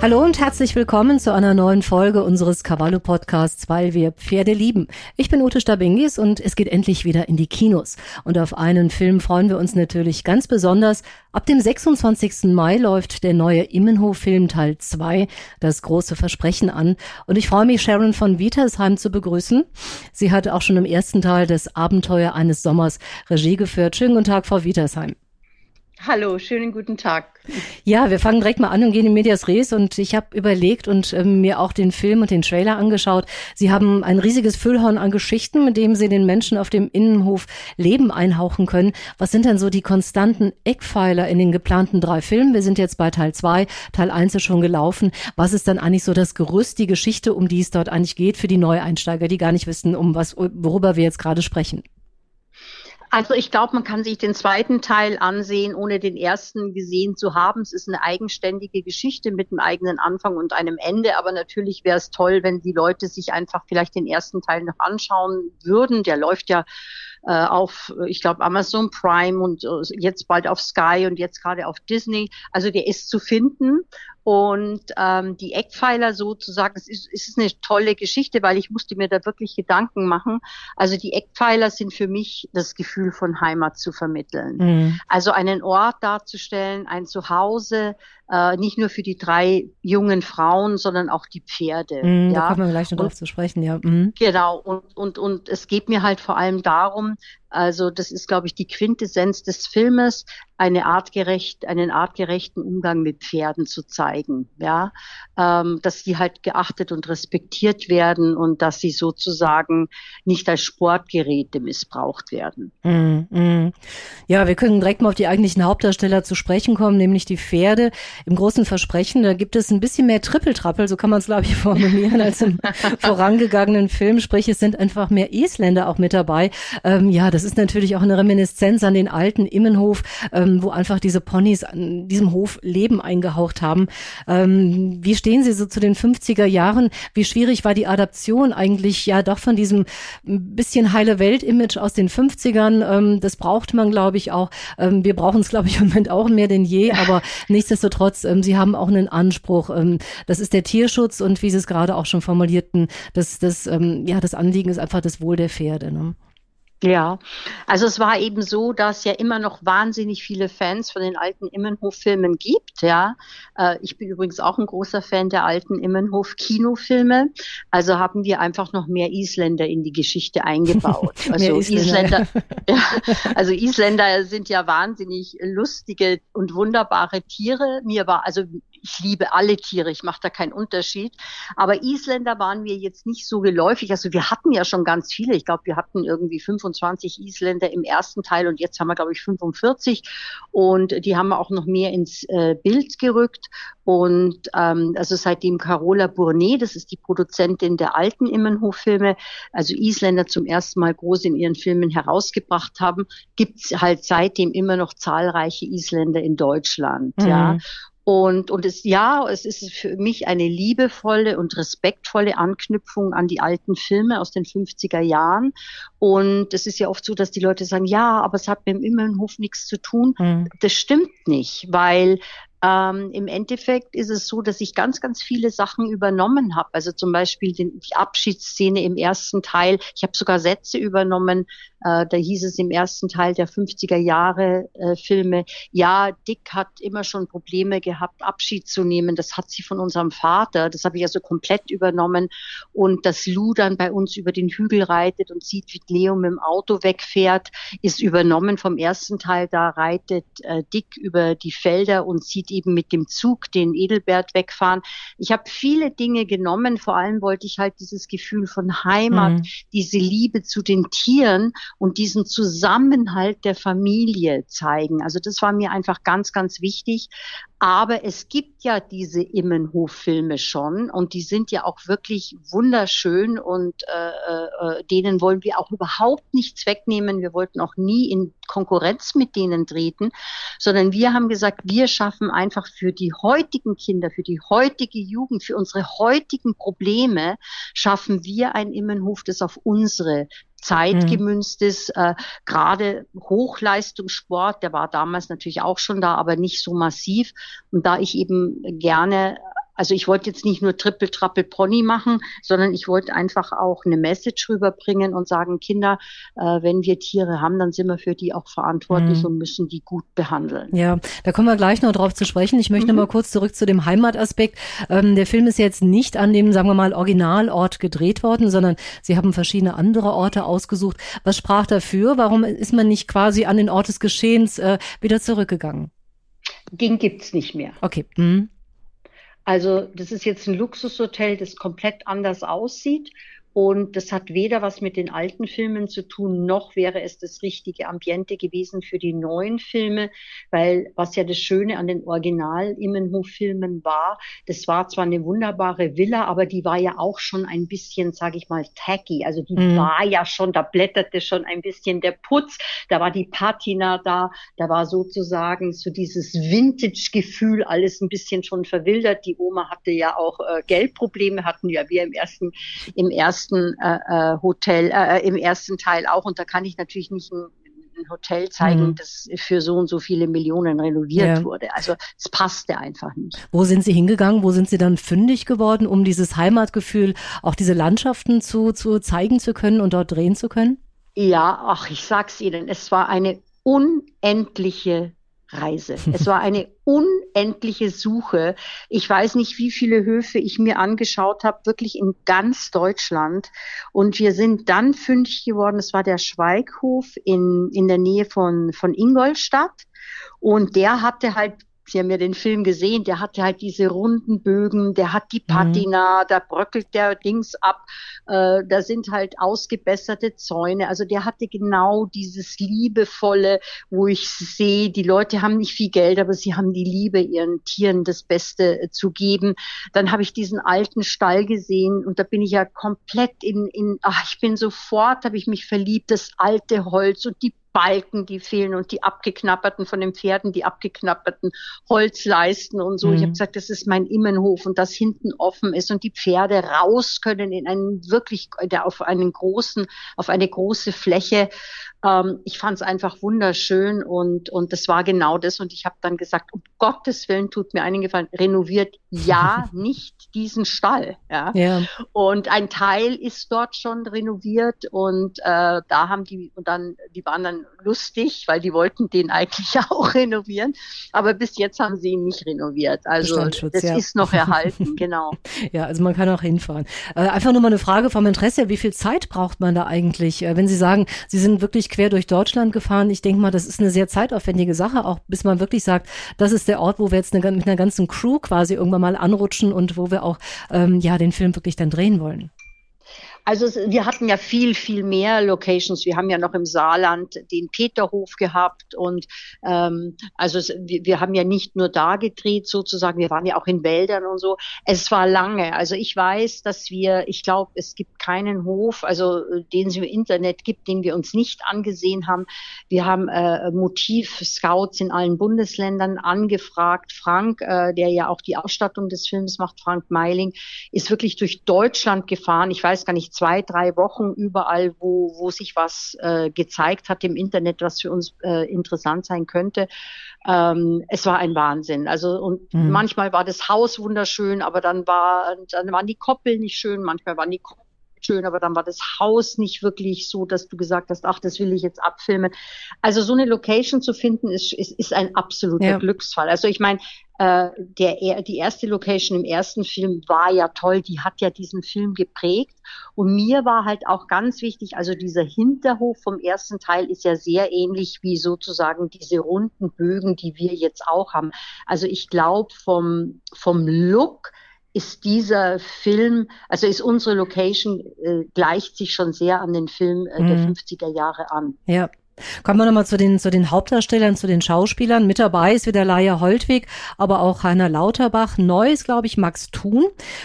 Hallo und herzlich willkommen zu einer neuen Folge unseres Cavallo Podcasts, weil wir Pferde lieben. Ich bin Ute Stabingis und es geht endlich wieder in die Kinos. Und auf einen Film freuen wir uns natürlich ganz besonders. Ab dem 26. Mai läuft der neue Immenhof-Film Teil 2, das große Versprechen an. Und ich freue mich, Sharon von Wietersheim zu begrüßen. Sie hat auch schon im ersten Teil des Abenteuer eines Sommers Regie geführt. Schönen guten Tag, Frau Wietersheim. Hallo, schönen guten Tag. Ja, wir fangen direkt mal an und gehen in Medias Res und ich habe überlegt und ähm, mir auch den Film und den Trailer angeschaut. Sie haben ein riesiges Füllhorn an Geschichten, mit dem Sie den Menschen auf dem Innenhof Leben einhauchen können. Was sind denn so die konstanten Eckpfeiler in den geplanten drei Filmen? Wir sind jetzt bei Teil zwei, Teil eins ist schon gelaufen. Was ist dann eigentlich so das Gerüst, die Geschichte, um die es dort eigentlich geht für die Neueinsteiger, die gar nicht wissen, um was, worüber wir jetzt gerade sprechen? Also ich glaube, man kann sich den zweiten Teil ansehen, ohne den ersten gesehen zu haben. Es ist eine eigenständige Geschichte mit einem eigenen Anfang und einem Ende. Aber natürlich wäre es toll, wenn die Leute sich einfach vielleicht den ersten Teil noch anschauen würden. Der läuft ja äh, auf, ich glaube, Amazon Prime und äh, jetzt bald auf Sky und jetzt gerade auf Disney. Also der ist zu finden. Und ähm, die Eckpfeiler sozusagen, es ist, es ist eine tolle Geschichte, weil ich musste mir da wirklich Gedanken machen. Also die Eckpfeiler sind für mich das Gefühl von Heimat zu vermitteln. Mhm. Also einen Ort darzustellen, ein Zuhause, äh, nicht nur für die drei jungen Frauen, sondern auch die Pferde. Mhm, ja? Da kommen wir gleich noch drauf zu sprechen, ja. Mhm. Genau, und, und, und es geht mir halt vor allem darum, also das ist, glaube ich, die Quintessenz des Filmes, eine artgerecht, einen artgerechten Umgang mit Pferden zu zeigen, ja, ähm, dass die halt geachtet und respektiert werden und dass sie sozusagen nicht als Sportgeräte missbraucht werden. Mm, mm. Ja, wir können direkt mal auf die eigentlichen Hauptdarsteller zu sprechen kommen, nämlich die Pferde. Im großen Versprechen, da gibt es ein bisschen mehr Trippeltrappel, so kann man es glaube ich formulieren, als im vorangegangenen Film. Sprich, es sind einfach mehr Isländer auch mit dabei. Ähm, ja, das ist natürlich auch eine Reminiszenz an den alten Immenhof. Ähm, ähm, wo einfach diese Ponys an diesem Hof Leben eingehaucht haben. Ähm, wie stehen Sie so zu den 50er Jahren? Wie schwierig war die Adaption eigentlich ja doch von diesem bisschen heile Welt-Image aus den 50ern? Ähm, das braucht man, glaube ich, auch. Ähm, wir brauchen es, glaube ich, im Moment auch mehr denn je, aber nichtsdestotrotz, ähm, Sie haben auch einen Anspruch. Ähm, das ist der Tierschutz und wie Sie es gerade auch schon formulierten, das, das, ja, das Anliegen ist einfach das Wohl der Pferde. Ne? Ja, also es war eben so, dass ja immer noch wahnsinnig viele Fans von den alten Immenhof-Filmen gibt. Ja, äh, ich bin übrigens auch ein großer Fan der alten Immenhof-Kinofilme. Also haben wir einfach noch mehr Isländer in die Geschichte eingebaut. Also Isländer, ja, also Isländer sind ja wahnsinnig lustige und wunderbare Tiere. Mir war also ich liebe alle Tiere, ich mache da keinen Unterschied. Aber Isländer waren mir jetzt nicht so geläufig. Also wir hatten ja schon ganz viele. Ich glaube, wir hatten irgendwie 25 Isländer im ersten Teil und jetzt haben wir, glaube ich, 45. Und die haben wir auch noch mehr ins äh, Bild gerückt. Und ähm, also seitdem Carola Bournet, das ist die Produzentin der alten Immenhof-Filme, also Isländer zum ersten Mal groß in ihren Filmen herausgebracht haben, gibt's halt seitdem immer noch zahlreiche Isländer in Deutschland. Mhm. Ja. Und, und es, ja, es ist für mich eine liebevolle und respektvolle Anknüpfung an die alten Filme aus den 50er Jahren. Und es ist ja oft so, dass die Leute sagen, ja, aber es hat mit dem Immenhof nichts zu tun. Mhm. Das stimmt nicht, weil ähm, Im Endeffekt ist es so, dass ich ganz, ganz viele Sachen übernommen habe. Also zum Beispiel den, die Abschiedsszene im ersten Teil. Ich habe sogar Sätze übernommen. Äh, da hieß es im ersten Teil der 50er Jahre äh, Filme, ja, Dick hat immer schon Probleme gehabt, Abschied zu nehmen. Das hat sie von unserem Vater. Das habe ich also komplett übernommen. Und dass Lou dann bei uns über den Hügel reitet und sieht, wie Leo mit dem Auto wegfährt, ist übernommen vom ersten Teil. Da reitet äh, Dick über die Felder und sieht nicht eben mit dem Zug den Edelbert wegfahren. Ich habe viele Dinge genommen. Vor allem wollte ich halt dieses Gefühl von Heimat, mhm. diese Liebe zu den Tieren und diesen Zusammenhalt der Familie zeigen. Also das war mir einfach ganz, ganz wichtig. Aber es gibt ja diese Immenhof-Filme schon und die sind ja auch wirklich wunderschön und äh, äh, denen wollen wir auch überhaupt nichts wegnehmen. Wir wollten auch nie in Konkurrenz mit denen treten, sondern wir haben gesagt, wir schaffen einfach für die heutigen Kinder, für die heutige Jugend, für unsere heutigen Probleme, schaffen wir ein Immenhof, das auf unsere zeitgemünzt mhm. ist. Äh, Gerade Hochleistungssport, der war damals natürlich auch schon da, aber nicht so massiv. Und da ich eben gerne also ich wollte jetzt nicht nur Triple Trappel Pony machen, sondern ich wollte einfach auch eine Message rüberbringen und sagen, Kinder, äh, wenn wir Tiere haben, dann sind wir für die auch verantwortlich mhm. und müssen die gut behandeln. Ja, da kommen wir gleich noch drauf zu sprechen. Ich möchte mhm. noch mal kurz zurück zu dem Heimataspekt. Ähm, der Film ist jetzt nicht an dem, sagen wir mal, Originalort gedreht worden, sondern Sie haben verschiedene andere Orte ausgesucht. Was sprach dafür? Warum ist man nicht quasi an den Ort des Geschehens äh, wieder zurückgegangen? Den gibt's nicht mehr. Okay. Mhm. Also das ist jetzt ein Luxushotel, das komplett anders aussieht und das hat weder was mit den alten Filmen zu tun, noch wäre es das richtige Ambiente gewesen für die neuen Filme, weil was ja das Schöne an den Original-Immenhof-Filmen war, das war zwar eine wunderbare Villa, aber die war ja auch schon ein bisschen, sage ich mal, tacky. Also die mhm. war ja schon, da blätterte schon ein bisschen der Putz, da war die Patina da, da war sozusagen so dieses Vintage-Gefühl, alles ein bisschen schon verwildert. Die Oma hatte ja auch äh, Geldprobleme, hatten ja wir im ersten, im ersten ersten äh, äh, Hotel, äh, im ersten Teil auch. Und da kann ich natürlich nicht ein, ein Hotel zeigen, mhm. das für so und so viele Millionen renoviert ja. wurde. Also es passte einfach nicht. Wo sind Sie hingegangen? Wo sind Sie dann fündig geworden, um dieses Heimatgefühl, auch diese Landschaften zu, zu zeigen zu können und dort drehen zu können? Ja, ach, ich sag's Ihnen, es war eine unendliche Reise. Es war eine unendliche Suche. Ich weiß nicht, wie viele Höfe ich mir angeschaut habe, wirklich in ganz Deutschland. Und wir sind dann fündig geworden. Es war der Schweighof in, in der Nähe von, von Ingolstadt. Und der hatte halt Sie haben ja den Film gesehen, der hatte halt diese runden Bögen, der hat die mhm. Patina, mhm. da bröckelt der Dings ab, äh, da sind halt ausgebesserte Zäune. Also der hatte genau dieses liebevolle, wo ich sehe, die Leute haben nicht viel Geld, aber sie haben die Liebe, ihren Tieren das Beste äh, zu geben. Dann habe ich diesen alten Stall gesehen und da bin ich ja komplett in, in ach, ich bin sofort, habe ich mich verliebt, das alte Holz und die Balken, die fehlen und die abgeknapperten von den Pferden, die abgeknapperten Holzleisten und so. Mhm. Ich habe gesagt, das ist mein Immenhof und das hinten offen ist und die Pferde raus können in einen wirklich, der auf einen großen, auf eine große Fläche ähm, ich fand es einfach wunderschön und, und das war genau das. Und ich habe dann gesagt, um Gottes Willen tut mir einen Gefallen, renoviert ja nicht diesen Stall. Ja? ja. Und ein Teil ist dort schon renoviert und äh, da haben die, und dann, die waren dann lustig, weil die wollten den eigentlich auch renovieren. Aber bis jetzt haben sie ihn nicht renoviert. Also das ja. ist noch erhalten, genau. Ja, also man kann auch hinfahren. Äh, einfach nur mal eine Frage vom Interesse, wie viel Zeit braucht man da eigentlich? Äh, wenn Sie sagen, Sie sind wirklich wirklich quer durch Deutschland gefahren. Ich denke mal, das ist eine sehr zeitaufwendige Sache, auch bis man wirklich sagt, das ist der Ort, wo wir jetzt eine, mit einer ganzen Crew quasi irgendwann mal anrutschen und wo wir auch ähm, ja den Film wirklich dann drehen wollen. Also wir hatten ja viel, viel mehr Locations. Wir haben ja noch im Saarland den Peterhof gehabt und ähm, also wir, wir haben ja nicht nur da gedreht sozusagen, wir waren ja auch in Wäldern und so. Es war lange. Also ich weiß, dass wir, ich glaube, es gibt keinen Hof, also den es im Internet gibt, den wir uns nicht angesehen haben. Wir haben äh, Motiv-Scouts in allen Bundesländern angefragt. Frank, äh, der ja auch die Ausstattung des Films macht, Frank Meiling, ist wirklich durch Deutschland gefahren. Ich weiß gar nicht, zwei, drei Wochen überall, wo, wo sich was äh, gezeigt hat im Internet, was für uns äh, interessant sein könnte. Ähm, es war ein Wahnsinn. Also und mhm. manchmal war das Haus wunderschön, aber dann war dann waren die Koppeln nicht schön, manchmal waren die Koppeln schön, aber dann war das Haus nicht wirklich so, dass du gesagt hast, ach, das will ich jetzt abfilmen. Also so eine Location zu finden, ist, ist, ist ein absoluter ja. Glücksfall. Also ich meine, äh, der, die erste Location im ersten Film war ja toll, die hat ja diesen Film geprägt. Und mir war halt auch ganz wichtig, also dieser Hinterhof vom ersten Teil ist ja sehr ähnlich wie sozusagen diese runden Bögen, die wir jetzt auch haben. Also ich glaube vom, vom Look, ist dieser Film, also ist unsere Location, äh, gleicht sich schon sehr an den Film äh, der 50er mhm. Jahre an. Ja. Kommen wir nochmal zu den, zu den Hauptdarstellern, zu den Schauspielern. Mit dabei ist wieder Laia Holtwig, aber auch Heiner Lauterbach. Neu ist, glaube ich, Max Thun.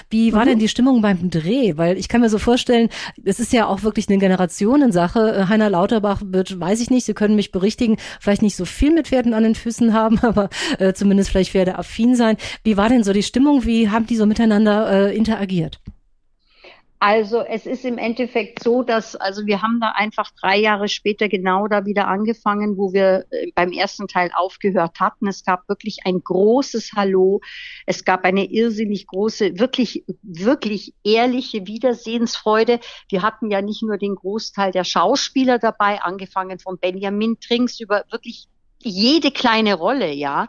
Wie war mhm. denn die Stimmung beim Dreh? Weil ich kann mir so vorstellen, es ist ja auch wirklich eine Generationensache. Heiner Lauterbach wird, weiß ich nicht, Sie können mich berichtigen, vielleicht nicht so viel mit Pferden an den Füßen haben, aber äh, zumindest vielleicht Pferdeaffin sein. Wie war denn so die Stimmung? Wie haben die so miteinander äh, interagiert? Also es ist im Endeffekt so, dass, also wir haben da einfach drei Jahre später genau da wieder angefangen, wo wir äh, beim ersten Teil aufgehört hatten. Es gab wirklich ein großes Hallo. Es gab eine irrsinnig große, wirklich, wirklich ehrliche Wiedersehensfreude. Wir hatten ja nicht nur den Großteil der Schauspieler dabei, angefangen von Benjamin Trinks über wirklich jede kleine Rolle, ja,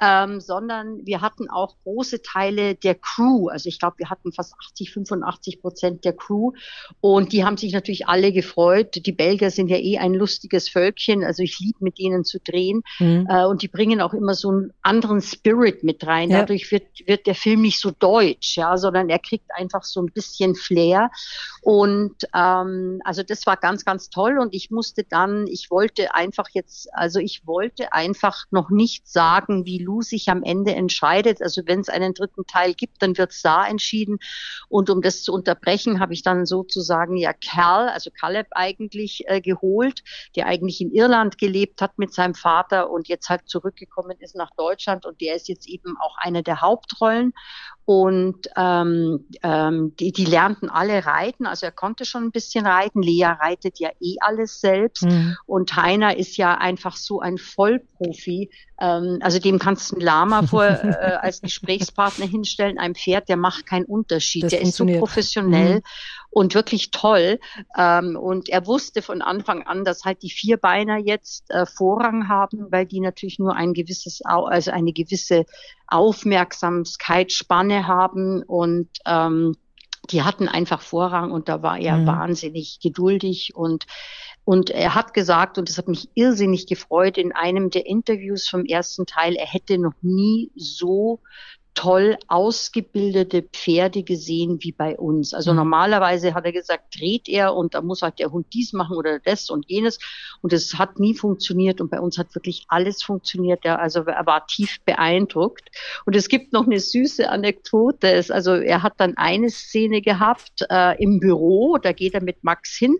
ähm, sondern wir hatten auch große Teile der Crew. Also ich glaube, wir hatten fast 80, 85 Prozent der Crew und die haben sich natürlich alle gefreut. Die Belgier sind ja eh ein lustiges Völkchen, also ich liebe mit denen zu drehen mhm. äh, und die bringen auch immer so einen anderen Spirit mit rein. Ja. Dadurch wird, wird der Film nicht so deutsch, ja, sondern er kriegt einfach so ein bisschen Flair und ähm, also das war ganz, ganz toll und ich musste dann, ich wollte einfach jetzt, also ich wollte heute einfach noch nicht sagen, wie Lou sich am Ende entscheidet. Also wenn es einen dritten Teil gibt, dann wird es da entschieden. Und um das zu unterbrechen, habe ich dann sozusagen ja Cal, also Caleb eigentlich äh, geholt, der eigentlich in Irland gelebt hat mit seinem Vater und jetzt halt zurückgekommen ist nach Deutschland und der ist jetzt eben auch eine der Hauptrollen. Und ähm, ähm, die, die lernten alle reiten. Also er konnte schon ein bisschen reiten. Lea reitet ja eh alles selbst. Mhm. Und Heiner ist ja einfach so ein Vollprofi. Ähm, also dem kannst du einen Lama vor äh, als Gesprächspartner hinstellen. Ein Pferd, der macht keinen Unterschied. Das der ist so professionell. Mhm und wirklich toll. Ähm, und er wusste von Anfang an, dass halt die Vierbeiner jetzt äh, Vorrang haben, weil die natürlich nur ein gewisses, also eine gewisse Aufmerksamkeitsspanne haben und ähm, die hatten einfach Vorrang und da war er mhm. wahnsinnig geduldig und und er hat gesagt, und das hat mich irrsinnig gefreut, in einem der Interviews vom ersten Teil, er hätte noch nie so toll ausgebildete Pferde gesehen wie bei uns. Also mhm. normalerweise hat er gesagt, dreht er und da muss halt der Hund dies machen oder das und jenes. Und es hat nie funktioniert und bei uns hat wirklich alles funktioniert. Ja, also er war tief beeindruckt. Und es gibt noch eine süße Anekdote. Also er hat dann eine Szene gehabt äh, im Büro, da geht er mit Max hin.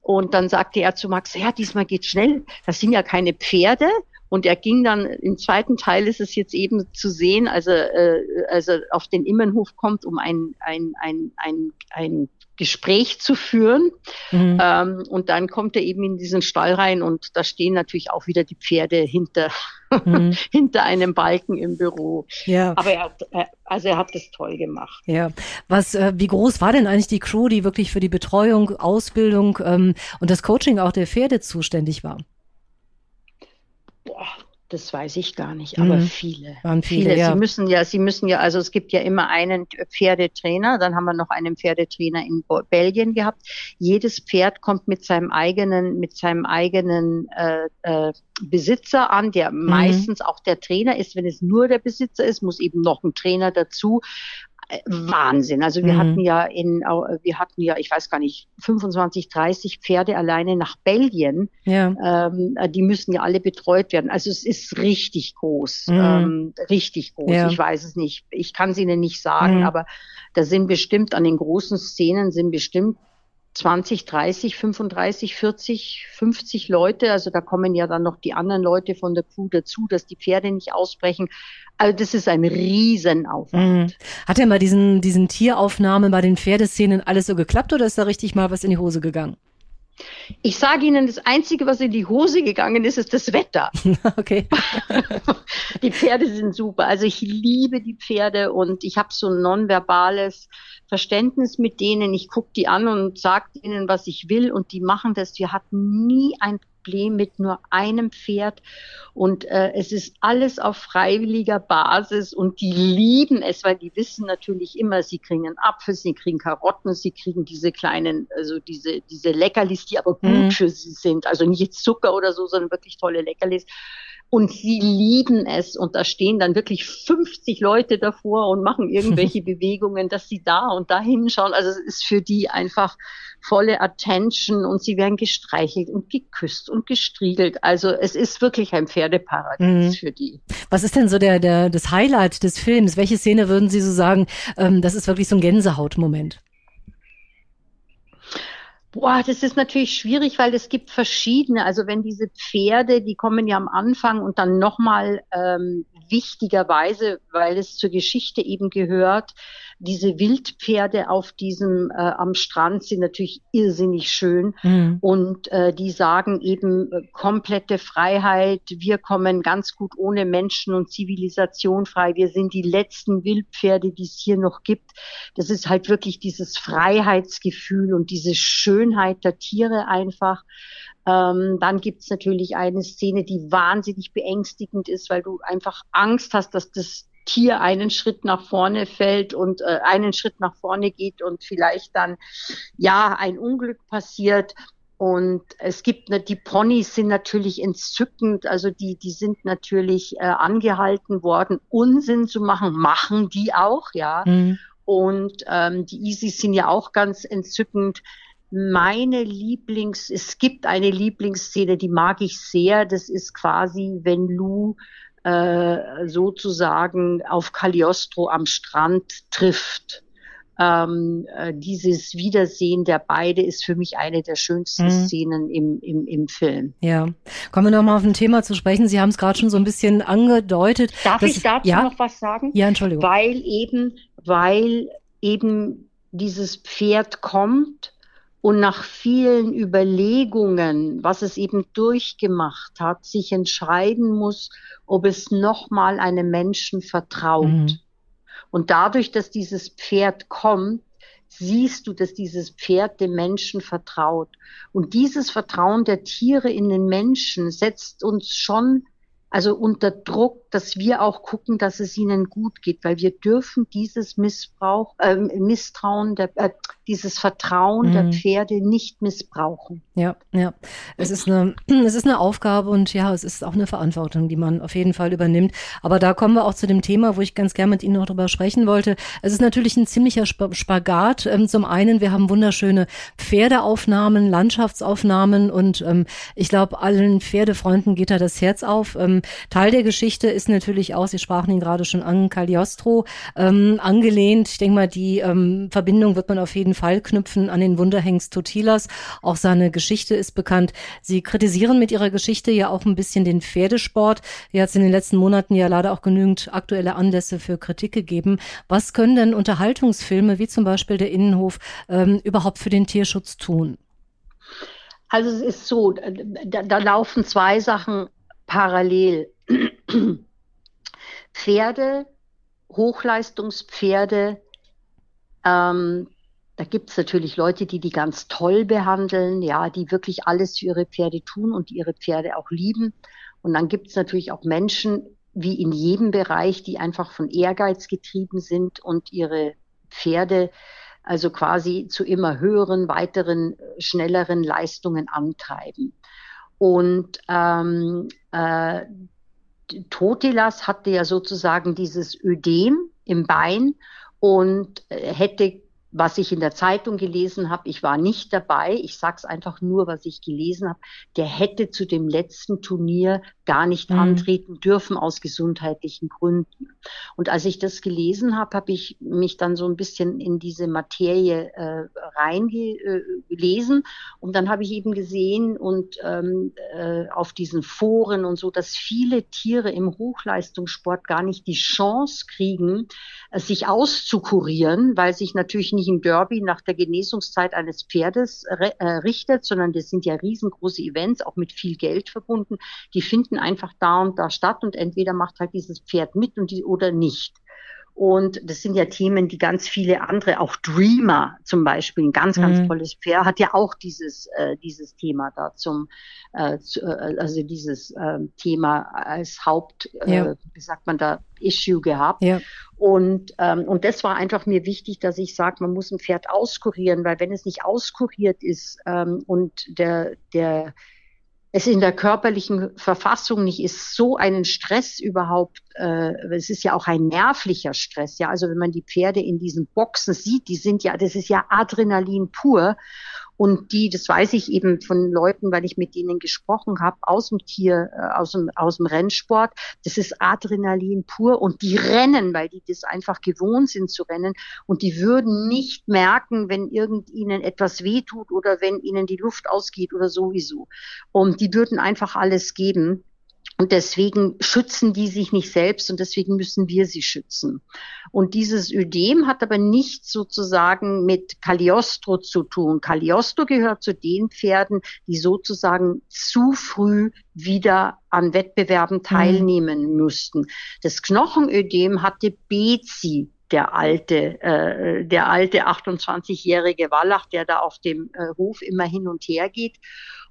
Und dann sagte er zu Max, ja, diesmal geht schnell. Das sind ja keine Pferde. Und er ging dann, im zweiten Teil ist es jetzt eben zu sehen, also, äh, also auf den Immenhof kommt, um ein, ein, ein, ein, ein Gespräch zu führen. Mhm. Ähm, und dann kommt er eben in diesen Stall rein und da stehen natürlich auch wieder die Pferde hinter, mhm. hinter einem Balken im Büro. Ja. Aber er hat, also er hat das toll gemacht. Ja. Was, äh, wie groß war denn eigentlich die Crew, die wirklich für die Betreuung, Ausbildung ähm, und das Coaching auch der Pferde zuständig war? Boah, das weiß ich gar nicht, aber mhm. viele. Waren viele, viele. Ja. Sie müssen ja, sie müssen ja, also es gibt ja immer einen Pferdetrainer, dann haben wir noch einen Pferdetrainer in Belgien gehabt. Jedes Pferd kommt mit seinem eigenen, mit seinem eigenen äh, äh, Besitzer an, der mhm. meistens auch der Trainer ist. Wenn es nur der Besitzer ist, muss eben noch ein Trainer dazu. Wahnsinn. Also wir mhm. hatten ja in, wir hatten ja, ich weiß gar nicht, 25, 30 Pferde alleine nach Belgien. Ja. Ähm, die müssen ja alle betreut werden. Also es ist richtig groß, mhm. ähm, richtig groß. Ja. Ich weiß es nicht. Ich kann es Ihnen nicht sagen, mhm. aber da sind bestimmt an den großen Szenen sind bestimmt 20, 30, 35, 40, 50 Leute. Also da kommen ja dann noch die anderen Leute von der Crew dazu, dass die Pferde nicht ausbrechen. Also das ist ein Riesenaufwand. Mhm. Hat denn bei diesen, diesen Tieraufnahmen, bei den Pferdeszenen alles so geklappt oder ist da richtig mal was in die Hose gegangen? Ich sage Ihnen, das Einzige, was in die Hose gegangen ist, ist das Wetter. Okay. die Pferde sind super. Also ich liebe die Pferde und ich habe so ein nonverbales Verständnis mit denen. Ich gucke die an und sage ihnen, was ich will und die machen das. Wir hatten nie ein Problem mit nur einem Pferd und äh, es ist alles auf freiwilliger Basis und die lieben es, weil die wissen natürlich immer, sie kriegen einen Apfel, sie kriegen Karotten, sie kriegen diese kleinen, also diese, diese Leckerlis, die aber gut mhm. für sie sind. Also nicht jetzt Zucker oder so, sondern wirklich tolle Leckerlis. Und sie lieben es. Und da stehen dann wirklich 50 Leute davor und machen irgendwelche Bewegungen, dass sie da und da hinschauen. Also es ist für die einfach volle Attention und sie werden gestreichelt und geküsst und gestriegelt. Also es ist wirklich ein Pferdeparadies mhm. für die. Was ist denn so der, der, das Highlight des Films? Welche Szene würden Sie so sagen, ähm, das ist wirklich so ein Gänsehautmoment? Boah, das ist natürlich schwierig, weil es gibt verschiedene. Also wenn diese Pferde, die kommen ja am Anfang und dann nochmal ähm, wichtigerweise, weil es zur Geschichte eben gehört, diese Wildpferde auf diesem äh, am Strand sind natürlich irrsinnig schön mhm. und äh, die sagen eben äh, komplette Freiheit. Wir kommen ganz gut ohne Menschen und Zivilisation frei. Wir sind die letzten Wildpferde, die es hier noch gibt. Das ist halt wirklich dieses Freiheitsgefühl und diese Schönheit der Tiere einfach. Ähm, dann gibt's natürlich eine Szene, die wahnsinnig beängstigend ist, weil du einfach Angst hast, dass das Tier einen Schritt nach vorne fällt und äh, einen Schritt nach vorne geht und vielleicht dann ja ein Unglück passiert. Und es gibt die Ponys sind natürlich entzückend, also die die sind natürlich äh, angehalten worden, Unsinn zu machen, machen die auch, ja. Mhm. Und ähm, die Isis sind ja auch ganz entzückend meine Lieblings, es gibt eine Lieblingsszene, die mag ich sehr. Das ist quasi, wenn Lou äh, sozusagen auf Cagliostro am Strand trifft. Ähm, äh, dieses Wiedersehen der beide ist für mich eine der schönsten mhm. Szenen im, im, im Film. Ja, kommen wir nochmal auf ein Thema zu sprechen. Sie haben es gerade schon so ein bisschen angedeutet. Darf ich dazu ja? noch was sagen? Ja, Entschuldigung. Weil eben, weil eben dieses Pferd kommt und nach vielen Überlegungen, was es eben durchgemacht hat, sich entscheiden muss, ob es nochmal einem Menschen vertraut. Mhm. Und dadurch, dass dieses Pferd kommt, siehst du, dass dieses Pferd dem Menschen vertraut. Und dieses Vertrauen der Tiere in den Menschen setzt uns schon also unter Druck, dass wir auch gucken, dass es ihnen gut geht, weil wir dürfen dieses Missbrauch, äh, Misstrauen, der, äh, dieses Vertrauen mhm. der Pferde nicht missbrauchen. Ja, ja. Es ist eine, es ist eine Aufgabe und ja, es ist auch eine Verantwortung, die man auf jeden Fall übernimmt. Aber da kommen wir auch zu dem Thema, wo ich ganz gerne mit Ihnen noch drüber sprechen wollte. Es ist natürlich ein ziemlicher Spagat. Ähm, zum einen, wir haben wunderschöne Pferdeaufnahmen, Landschaftsaufnahmen und ähm, ich glaube, allen Pferdefreunden geht da das Herz auf. Ähm, Teil der Geschichte ist natürlich auch, Sie sprachen ihn gerade schon an, Cagliostro ähm, angelehnt. Ich denke mal, die ähm, Verbindung wird man auf jeden Fall knüpfen an den Wunderhengst Totilas. Auch seine Geschichte ist bekannt. Sie kritisieren mit Ihrer Geschichte ja auch ein bisschen den Pferdesport. Hier hat es in den letzten Monaten ja leider auch genügend aktuelle Anlässe für Kritik gegeben. Was können denn Unterhaltungsfilme wie zum Beispiel der Innenhof ähm, überhaupt für den Tierschutz tun? Also es ist so, da, da laufen zwei Sachen parallel. Pferde, Hochleistungspferde, ähm, da gibt es natürlich Leute, die die ganz toll behandeln, ja, die wirklich alles für ihre Pferde tun und ihre Pferde auch lieben. Und dann gibt es natürlich auch Menschen, wie in jedem Bereich, die einfach von Ehrgeiz getrieben sind und ihre Pferde also quasi zu immer höheren, weiteren, schnelleren Leistungen antreiben. Und ähm, äh, Totilas hatte ja sozusagen dieses Ödem im Bein und äh, hätte was ich in der Zeitung gelesen habe, ich war nicht dabei, ich sag's einfach nur, was ich gelesen habe, der hätte zu dem letzten Turnier gar nicht mhm. antreten dürfen aus gesundheitlichen Gründen. Und als ich das gelesen habe, habe ich mich dann so ein bisschen in diese Materie äh, reingelesen äh, und dann habe ich eben gesehen und ähm, äh, auf diesen Foren und so, dass viele Tiere im Hochleistungssport gar nicht die Chance kriegen, äh, sich auszukurieren, weil sich natürlich nicht im Derby nach der Genesungszeit eines Pferdes äh, richtet, sondern das sind ja riesengroße Events, auch mit viel Geld verbunden. Die finden einfach da und da statt und entweder macht halt dieses Pferd mit und die oder nicht. Und das sind ja Themen, die ganz viele andere, auch Dreamer zum Beispiel, ein ganz, ganz mhm. tolles Pferd, hat ja auch dieses, äh, dieses Thema da zum, äh, zu, äh, also dieses äh, Thema als Haupt, äh, ja. wie sagt man da, Issue gehabt. Ja. Und, ähm, und das war einfach mir wichtig, dass ich sage, man muss ein Pferd auskurieren, weil wenn es nicht auskuriert ist ähm, und der, der es in der körperlichen Verfassung nicht ist, so einen Stress überhaupt, äh, es ist ja auch ein nervlicher Stress, ja, also wenn man die Pferde in diesen Boxen sieht, die sind ja, das ist ja Adrenalin pur und die, das weiß ich eben von Leuten, weil ich mit denen gesprochen habe, aus dem Tier, äh, aus dem, aus dem Rennsport, das ist Adrenalin pur und die rennen, weil die das einfach gewohnt sind zu rennen und die würden nicht merken, wenn irgend ihnen etwas wehtut oder wenn ihnen die Luft ausgeht oder sowieso. Und die würden einfach alles geben. Und deswegen schützen die sich nicht selbst und deswegen müssen wir sie schützen. Und dieses Ödem hat aber nichts sozusagen mit Cagliostro zu tun. Cagliostro gehört zu den Pferden, die sozusagen zu früh wieder an Wettbewerben mhm. teilnehmen mhm. müssten. Das Knochenödem hatte Bezi der alte, äh, der alte 28-jährige Wallach, der da auf dem äh, Hof immer hin und her geht.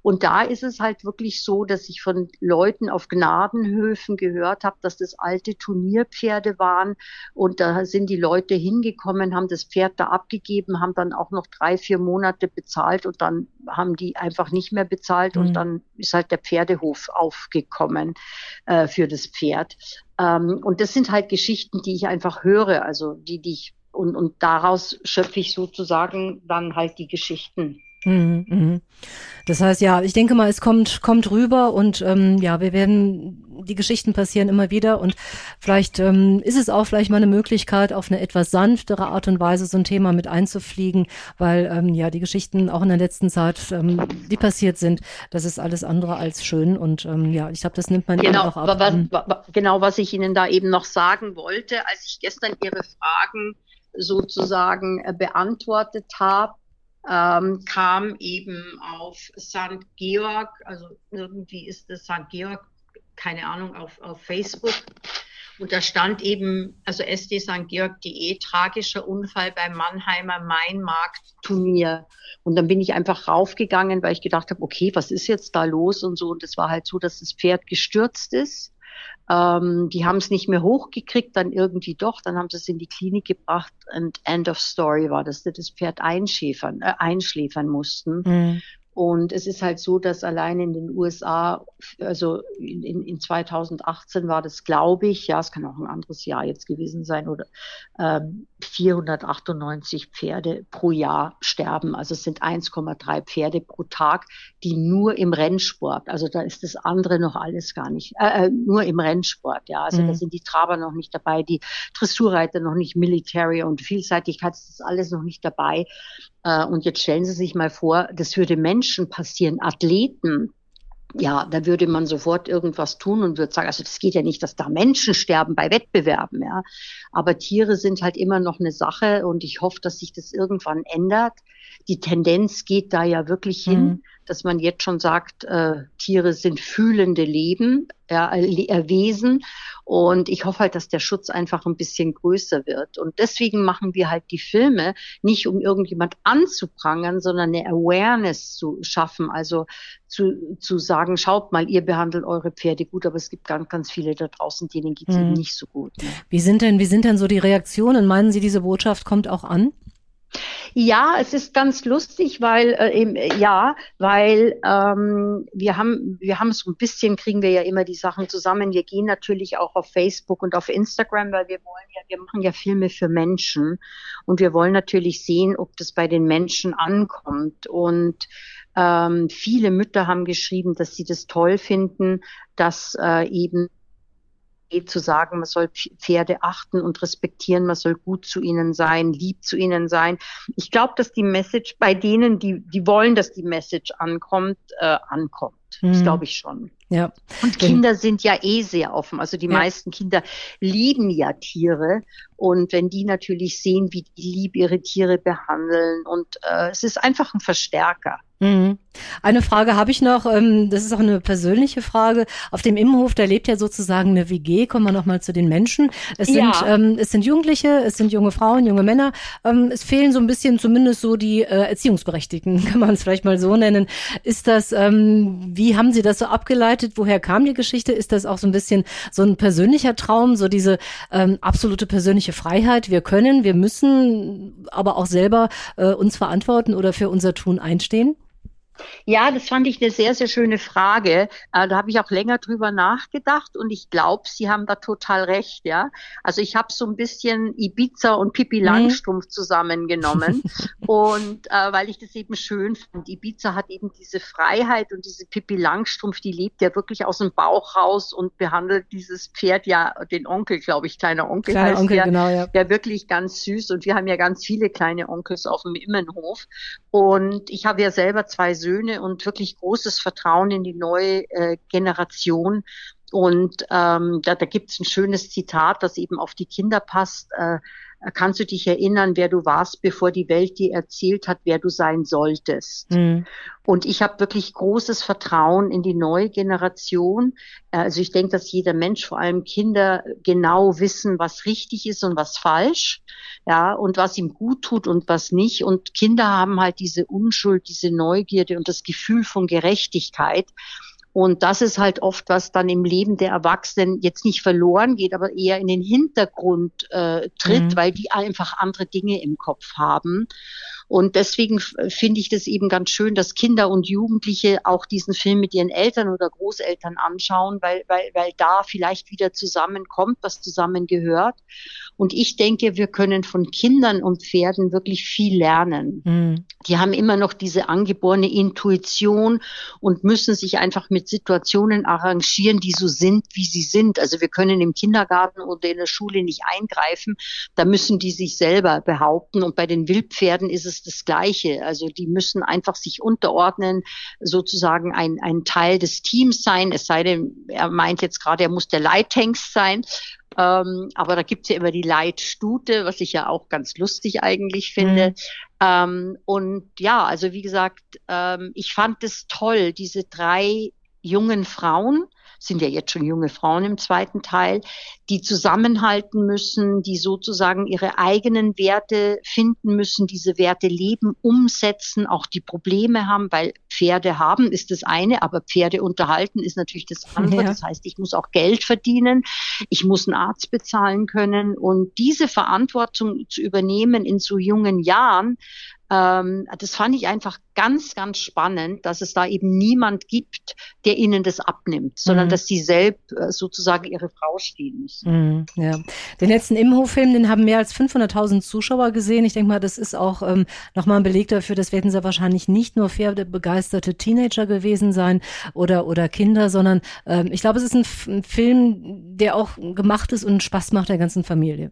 Und da ist es halt wirklich so, dass ich von Leuten auf Gnadenhöfen gehört habe, dass das alte Turnierpferde waren. Und da sind die Leute hingekommen, haben das Pferd da abgegeben, haben dann auch noch drei, vier Monate bezahlt und dann haben die einfach nicht mehr bezahlt mhm. und dann ist halt der Pferdehof aufgekommen äh, für das Pferd. Ähm, und das sind halt Geschichten, die ich einfach höre, also die, die ich und, und daraus schöpfe ich sozusagen dann halt die Geschichten. Mhm, mhm. Das heißt, ja, ich denke mal, es kommt, kommt rüber und ähm, ja, wir werden, die Geschichten passieren immer wieder und vielleicht ähm, ist es auch vielleicht mal eine Möglichkeit, auf eine etwas sanftere Art und Weise so ein Thema mit einzufliegen, weil ähm, ja, die Geschichten auch in der letzten Zeit, ähm, die passiert sind, das ist alles andere als schön und ähm, ja, ich glaube, das nimmt man genau, auch ab. Was, genau, was ich Ihnen da eben noch sagen wollte, als ich gestern Ihre Fragen sozusagen äh, beantwortet habe, ähm, kam eben auf St. Georg, also irgendwie ist das St. Georg, keine Ahnung, auf, auf Facebook. Und da stand eben, also sdstgeorg.de, tragischer Unfall beim Mannheimer Mainmarkt-Turnier. Und dann bin ich einfach raufgegangen, weil ich gedacht habe, okay, was ist jetzt da los und so. Und es war halt so, dass das Pferd gestürzt ist ähm, die haben es nicht mehr hochgekriegt, dann irgendwie doch, dann haben sie es in die Klinik gebracht und End of Story war, dass sie das Pferd einschläfern, äh, einschläfern mussten. Mhm. Und es ist halt so, dass allein in den USA, also in, in 2018 war das, glaube ich, ja, es kann auch ein anderes Jahr jetzt gewesen sein, oder ähm, 498 Pferde pro Jahr sterben. Also es sind 1,3 Pferde pro Tag, die nur im Rennsport, also da ist das andere noch alles gar nicht, äh, äh nur im Rennsport, ja. Also mhm. da sind die Traber noch nicht dabei, die Dressurreiter noch nicht, Military und Vielseitigkeit ist alles noch nicht dabei. Äh, und jetzt stellen Sie sich mal vor, das würde Menschen passieren, Athleten. Ja, da würde man sofort irgendwas tun und würde sagen, also das geht ja nicht, dass da Menschen sterben bei Wettbewerben, ja. Aber Tiere sind halt immer noch eine Sache und ich hoffe, dass sich das irgendwann ändert. Die Tendenz geht da ja wirklich hin, mhm. dass man jetzt schon sagt, äh, Tiere sind fühlende Leben, ja, äh, Wesen und ich hoffe halt, dass der Schutz einfach ein bisschen größer wird. Und deswegen machen wir halt die Filme nicht, um irgendjemand anzuprangern, sondern eine Awareness zu schaffen. Also zu, zu sagen, schaut mal, ihr behandelt eure Pferde gut, aber es gibt ganz, ganz viele da draußen, denen geht es mhm. nicht so gut. Ne? Wie sind denn, wie sind denn so die Reaktionen? Meinen Sie, diese Botschaft kommt auch an? Ja, es ist ganz lustig, weil äh, eben, ja, weil ähm, wir haben wir haben so ein bisschen kriegen wir ja immer die Sachen zusammen. Wir gehen natürlich auch auf Facebook und auf Instagram, weil wir wollen ja wir machen ja Filme für Menschen und wir wollen natürlich sehen, ob das bei den Menschen ankommt und ähm, viele Mütter haben geschrieben, dass sie das toll finden, dass äh, eben zu sagen, man soll Pferde achten und respektieren, man soll gut zu ihnen sein, lieb zu ihnen sein. Ich glaube, dass die Message bei denen, die, die wollen, dass die Message ankommt, äh, ankommt. Das mhm. glaube ich schon. Ja. Und Kinder sind ja eh sehr offen. Also die ja. meisten Kinder lieben ja Tiere. Und wenn die natürlich sehen, wie die lieb ihre Tiere behandeln und äh, es ist einfach ein Verstärker. Mhm. Eine Frage habe ich noch, ähm, das ist auch eine persönliche Frage. Auf dem Immenhof, da lebt ja sozusagen eine WG, kommen wir nochmal zu den Menschen. Es sind, ja. ähm, es sind Jugendliche, es sind junge Frauen, junge Männer. Ähm, es fehlen so ein bisschen zumindest so die äh, Erziehungsberechtigten, kann man es vielleicht mal so nennen. Ist das, ähm, wie haben Sie das so abgeleitet? Woher kam die Geschichte? Ist das auch so ein bisschen so ein persönlicher Traum, so diese ähm, absolute persönliche Freiheit? Wir können, wir müssen aber auch selber äh, uns verantworten oder für unser Tun einstehen? Ja, das fand ich eine sehr, sehr schöne Frage. Äh, da habe ich auch länger drüber nachgedacht und ich glaube, Sie haben da total recht, ja. Also ich habe so ein bisschen Ibiza und Pippi mhm. Langstrumpf zusammengenommen und äh, weil ich das eben schön fand. Ibiza hat eben diese Freiheit und diese Pippi Langstrumpf, die lebt ja wirklich aus dem Bauch raus und behandelt dieses Pferd ja, den Onkel, glaube ich, kleiner Onkel kleiner heißt Onkel, der, genau, ja. der wirklich ganz süß und wir haben ja ganz viele kleine Onkels auf dem Immenhof und ich habe ja selber zwei Söhne und wirklich großes Vertrauen in die neue äh, Generation. Und ähm, da, da gibt es ein schönes Zitat, das eben auf die Kinder passt. Äh, kannst du dich erinnern, wer du warst, bevor die Welt dir erzählt hat, wer du sein solltest. Mhm. Und ich habe wirklich großes Vertrauen in die neue Generation. Also ich denke, dass jeder Mensch, vor allem Kinder, genau wissen, was richtig ist und was falsch, ja, und was ihm gut tut und was nicht. Und Kinder haben halt diese Unschuld, diese Neugierde und das Gefühl von Gerechtigkeit. Und das ist halt oft, was dann im Leben der Erwachsenen jetzt nicht verloren geht, aber eher in den Hintergrund äh, tritt, mhm. weil die einfach andere Dinge im Kopf haben. Und deswegen finde ich das eben ganz schön, dass Kinder und Jugendliche auch diesen Film mit ihren Eltern oder Großeltern anschauen, weil, weil, weil da vielleicht wieder zusammenkommt, was zusammengehört. Und ich denke, wir können von Kindern und Pferden wirklich viel lernen. Mhm. Die haben immer noch diese angeborene Intuition und müssen sich einfach mit Situationen arrangieren, die so sind, wie sie sind. Also wir können im Kindergarten oder in der Schule nicht eingreifen. Da müssen die sich selber behaupten. Und bei den Wildpferden ist es das Gleiche. Also die müssen einfach sich unterordnen, sozusagen ein, ein Teil des Teams sein. Es sei denn, er meint jetzt gerade, er muss der Leithengst sein. Ähm, aber da gibt's ja immer die Leitstute, was ich ja auch ganz lustig eigentlich finde. Mhm. Ähm, und ja, also wie gesagt, ähm, ich fand es toll, diese drei jungen Frauen, sind ja jetzt schon junge Frauen im zweiten Teil, die zusammenhalten müssen, die sozusagen ihre eigenen Werte finden müssen, diese Werte leben, umsetzen, auch die Probleme haben, weil Pferde haben ist das eine, aber Pferde unterhalten ist natürlich das andere. Ja. Das heißt, ich muss auch Geld verdienen, ich muss einen Arzt bezahlen können und diese Verantwortung zu übernehmen in so jungen Jahren, ähm, das fand ich einfach ganz, ganz spannend, dass es da eben niemand gibt, der ihnen das abnimmt, sondern mhm. dass sie selbst äh, sozusagen ihre Frau stehen müssen. Mhm, ja. Den letzten Imhof-Film, den haben mehr als 500.000 Zuschauer gesehen. Ich denke mal, das ist auch ähm, nochmal ein Beleg dafür, das werden sehr wahrscheinlich nicht nur pferdebegeisterte Teenager gewesen sein oder, oder Kinder, sondern ähm, ich glaube, es ist ein, ein Film, der auch gemacht ist und Spaß macht der ganzen Familie.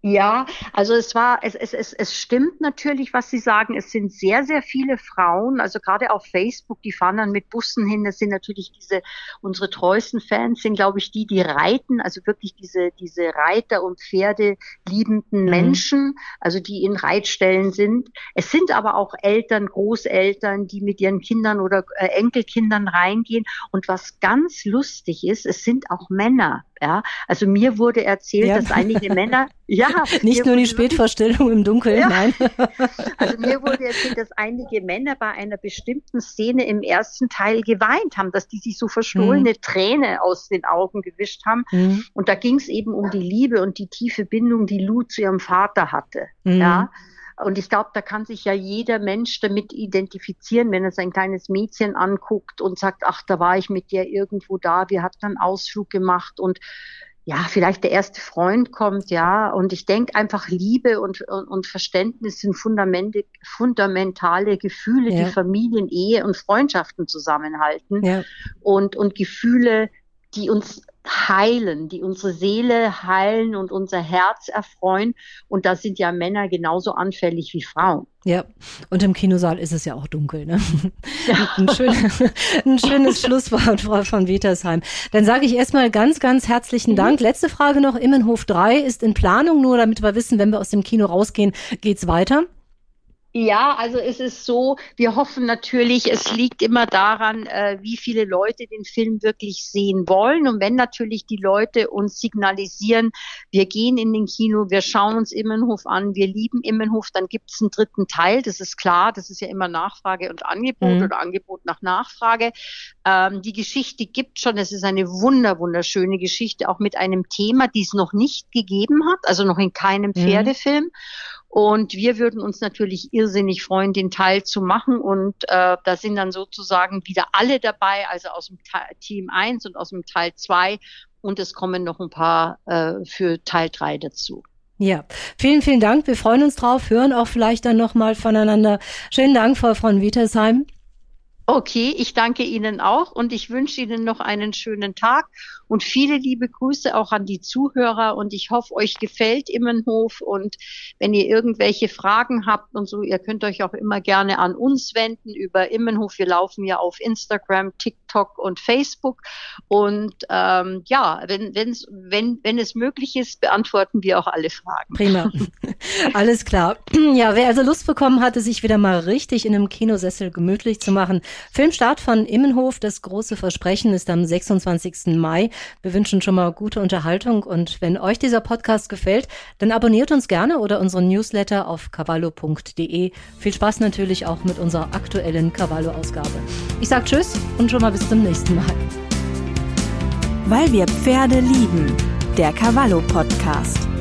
Ja, also es war, es, es, es, es stimmt natürlich, was Sie sagen. Es sind sehr, sehr viele Frauen, also gerade auf Facebook, die fahren dann mit Bussen hin. Das sind natürlich diese, unsere treuesten Fans sind, glaube ich, die, die reiten, also wirklich diese, diese Reiter und Pferde liebenden mhm. Menschen, also die in Reitstellen sind. Es sind aber auch Eltern, Großeltern, die mit ihren Kindern oder äh, Enkelkindern reingehen. Und was ganz lustig ist, es sind auch Männer. Ja, also mir wurde erzählt, ja. dass einige Männer, ja, nicht nur die Spätvorstellung im Dunkeln, ja. nein. Also mir wurde erzählt, dass einige Männer bei einer bestimmten Szene im ersten Teil geweint haben, dass die sich so verstohlene mhm. Träne aus den Augen gewischt haben. Mhm. Und da ging es eben um die Liebe und die tiefe Bindung, die Lou zu ihrem Vater hatte. Mhm. Ja. Und ich glaube, da kann sich ja jeder Mensch damit identifizieren, wenn er sein kleines Mädchen anguckt und sagt, ach, da war ich mit dir irgendwo da, wir hatten einen Ausflug gemacht und ja, vielleicht der erste Freund kommt, ja. Und ich denke einfach, Liebe und, und, und Verständnis sind fundamentale Gefühle, ja. die Familien, Ehe und Freundschaften zusammenhalten. Ja. Und, und Gefühle, die uns heilen, die unsere Seele heilen und unser Herz erfreuen. Und da sind ja Männer genauso anfällig wie Frauen. Ja, und im Kinosaal ist es ja auch dunkel. Ne? Ja. Ein, schön, ein, schönes Schlusswort Frau von Wietersheim. Dann sage ich erstmal ganz, ganz herzlichen Dank. Mhm. Letzte Frage noch. Immenhof 3 ist in Planung, nur damit wir wissen, wenn wir aus dem Kino rausgehen, geht's weiter. Ja, also es ist so, wir hoffen natürlich, es liegt immer daran, äh, wie viele Leute den Film wirklich sehen wollen. Und wenn natürlich die Leute uns signalisieren, wir gehen in den Kino, wir schauen uns Immenhof an, wir lieben Immenhof, dann gibt es einen dritten Teil, das ist klar, das ist ja immer Nachfrage und Angebot mhm. oder Angebot nach Nachfrage. Ähm, die Geschichte gibt schon, es ist eine wunder, wunderschöne Geschichte, auch mit einem Thema, die es noch nicht gegeben hat, also noch in keinem mhm. Pferdefilm. Mhm. Und wir würden uns natürlich irrsinnig freuen, den Teil zu machen. Und äh, da sind dann sozusagen wieder alle dabei, also aus dem Team 1 und aus dem Teil 2. Und es kommen noch ein paar äh, für Teil 3 dazu. Ja, vielen, vielen Dank. Wir freuen uns drauf, hören auch vielleicht dann nochmal voneinander. Schönen Dank, Frau von Wietersheim. Okay, ich danke Ihnen auch und ich wünsche Ihnen noch einen schönen Tag und viele liebe Grüße auch an die Zuhörer und ich hoffe, euch gefällt Immenhof und wenn ihr irgendwelche Fragen habt und so, ihr könnt euch auch immer gerne an uns wenden über Immenhof. Wir laufen ja auf Instagram, TikTok und Facebook und ähm, ja, wenn, wenn's, wenn, wenn es möglich ist, beantworten wir auch alle Fragen. Prima, alles klar. Ja, wer also Lust bekommen hatte, sich wieder mal richtig in einem Kinosessel gemütlich zu machen, Filmstart von Immenhof, das große Versprechen ist am 26. Mai. Wir wünschen schon mal gute Unterhaltung und wenn euch dieser Podcast gefällt, dann abonniert uns gerne oder unseren Newsletter auf cavallo.de. Viel Spaß natürlich auch mit unserer aktuellen Cavallo-Ausgabe. Ich sage Tschüss und schon mal bis zum nächsten Mal. Weil wir Pferde lieben. Der Cavallo Podcast.